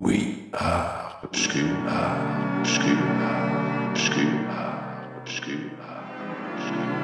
We are obscure, obscure, obscure, obscure, obscure.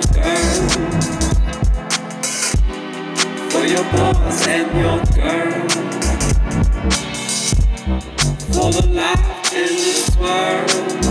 boys and your girls For the life in this world.